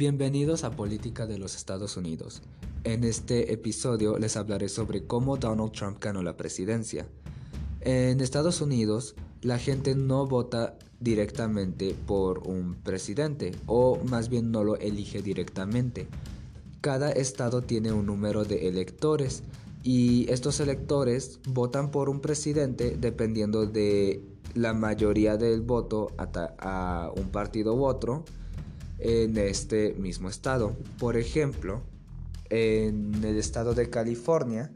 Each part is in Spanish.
Bienvenidos a Política de los Estados Unidos. En este episodio les hablaré sobre cómo Donald Trump ganó la presidencia. En Estados Unidos, la gente no vota directamente por un presidente, o más bien no lo elige directamente. Cada estado tiene un número de electores y estos electores votan por un presidente dependiendo de la mayoría del voto a, un partido u otro en este mismo estado. Por ejemplo, en el estado de California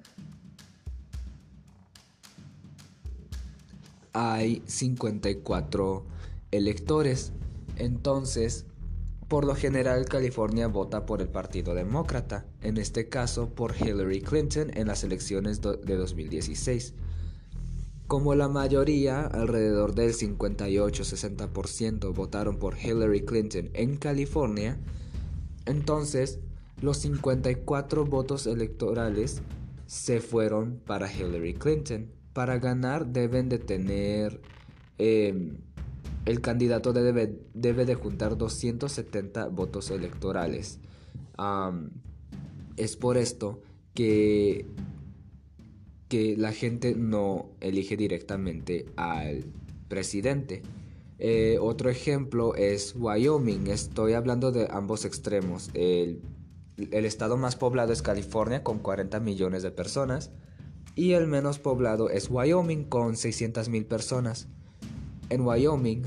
hay 54 electores. Entonces, por lo general California vota por el Partido Demócrata, en este caso por Hillary Clinton en las elecciones de 2016. Como la mayoría, alrededor del 58-60% votaron por Hillary Clinton en California, entonces los 54 votos electorales se fueron para Hillary Clinton. Para ganar deben de tener... Em, el candidato debe, debe, de juntar 270 votos electorales. es por esto que que la gente no elige directamente al presidente. Eh, otro ejemplo es Wyoming. Estoy hablando de ambos extremos. El, el, estado más poblado es California con 40 millones de personas y el menos poblado es Wyoming con 600 mil personas. En Wyoming,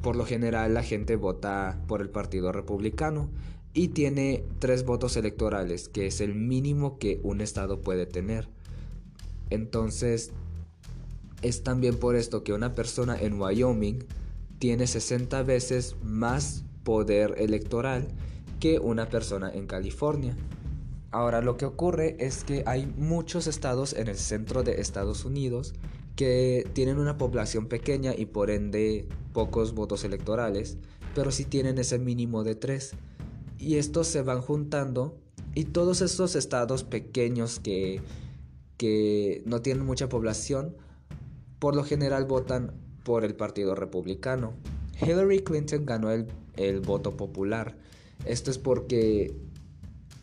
por lo general la gente vota por el Partido Republicano y tiene tres votos electorales, que es el mínimo que un estado puede tener. Entonces, es también por esto que una persona en Wyoming tiene 60 veces más poder electoral que una persona en California. Ahora lo que ocurre es que hay muchos estados en el centro de Estados Unidos que tienen una población pequeña y por ende pocos votos electorales, pero sí tienen ese mínimo de tres y estos se van juntando y todos estos estados pequeños que, que no tienen mucha población, por lo general votan por el Partido Republicano. Hillary Clinton ganó el, el voto popular. Esto es porque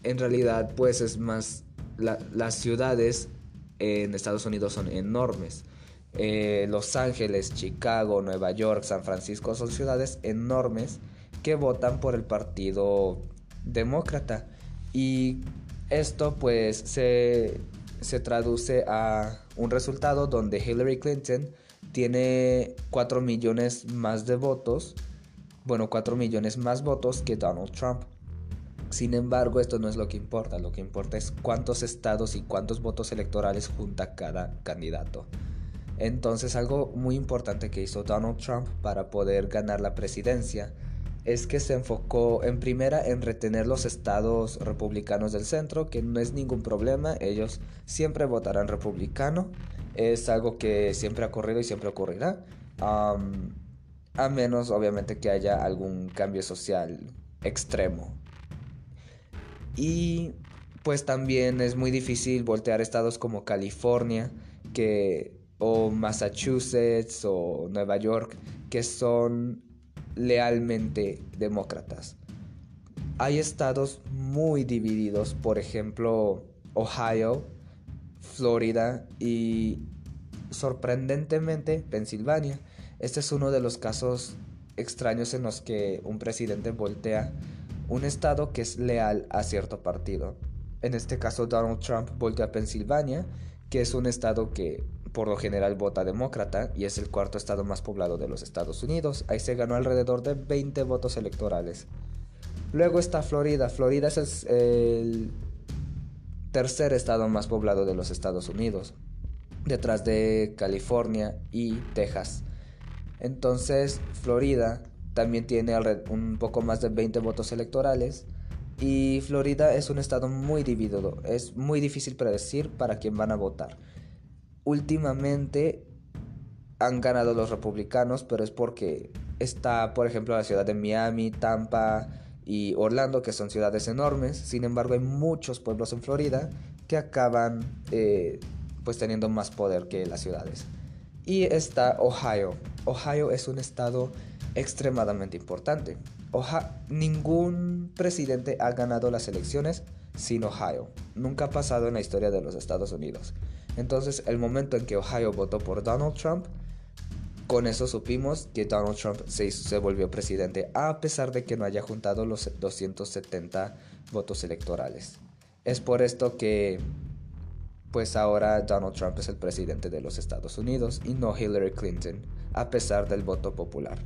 en realidad pues es más, las ciudades en Estados Unidos son enormes. Eh, Los Ángeles, Chicago, Nueva York, San Francisco son ciudades enormes que votan por el partido demócrata. Y esto pues se, se traduce a un resultado donde Hillary Clinton tiene 4 millones más de votos, bueno, 4 millones más votos que Donald Trump. Sin embargo, esto no es lo que importa, lo que importa es cuántos estados y cuántos votos electorales junta cada candidato. Entonces, algo muy importante que hizo Donald Trump para poder ganar la presidencia es que se enfocó en primera en retener los estados republicanos del centro, que no es ningún problema, ellos siempre votarán republicano, es algo que siempre ha ocurrido y siempre ocurrirá, a menos obviamente que haya algún cambio social extremo. Y pues también es muy difícil voltear estados como California, que o Massachusetts o Nueva York, que son lealmente demócratas. Hay estados muy divididos, por ejemplo, Ohio, Florida y sorprendentemente Pensilvania. Este es uno de los casos extraños en los que un presidente voltea un estado que es leal a cierto partido. En este caso Donald Trump voltea a Pensilvania, que es un estado que por lo general vota demócrata y es el cuarto estado más poblado de los Estados Unidos. Ahí se ganó alrededor de 20 votos electorales. Luego está Florida. Florida es el, tercer estado más poblado de los Estados Unidos, detrás de California y Texas. Entonces, Florida también tiene un poco más de 20 votos electorales. Y Florida es un estado muy dividido. Es muy difícil predecir para quién van a votar últimamente han ganado los republicanos, pero es porque está, por ejemplo, la ciudad de Miami, Tampa y Orlando, que son ciudades enormes. Sin embargo, hay muchos pueblos en Florida que acaban eh, pues teniendo más poder que las ciudades. Y está Ohio. Ohio es un estado extremadamente importante. ningún presidente ha ganado las elecciones sin Ohio. Nunca ha pasado en la historia de los Estados Unidos. Entonces, el momento en que Ohio votó por Donald Trump, con eso supimos que Donald Trump se, se volvió presidente, a pesar de que no haya juntado los 270 votos electorales. Es por esto que, pues ahora Donald Trump es el presidente de los Estados Unidos y no Hillary Clinton, a pesar del voto popular.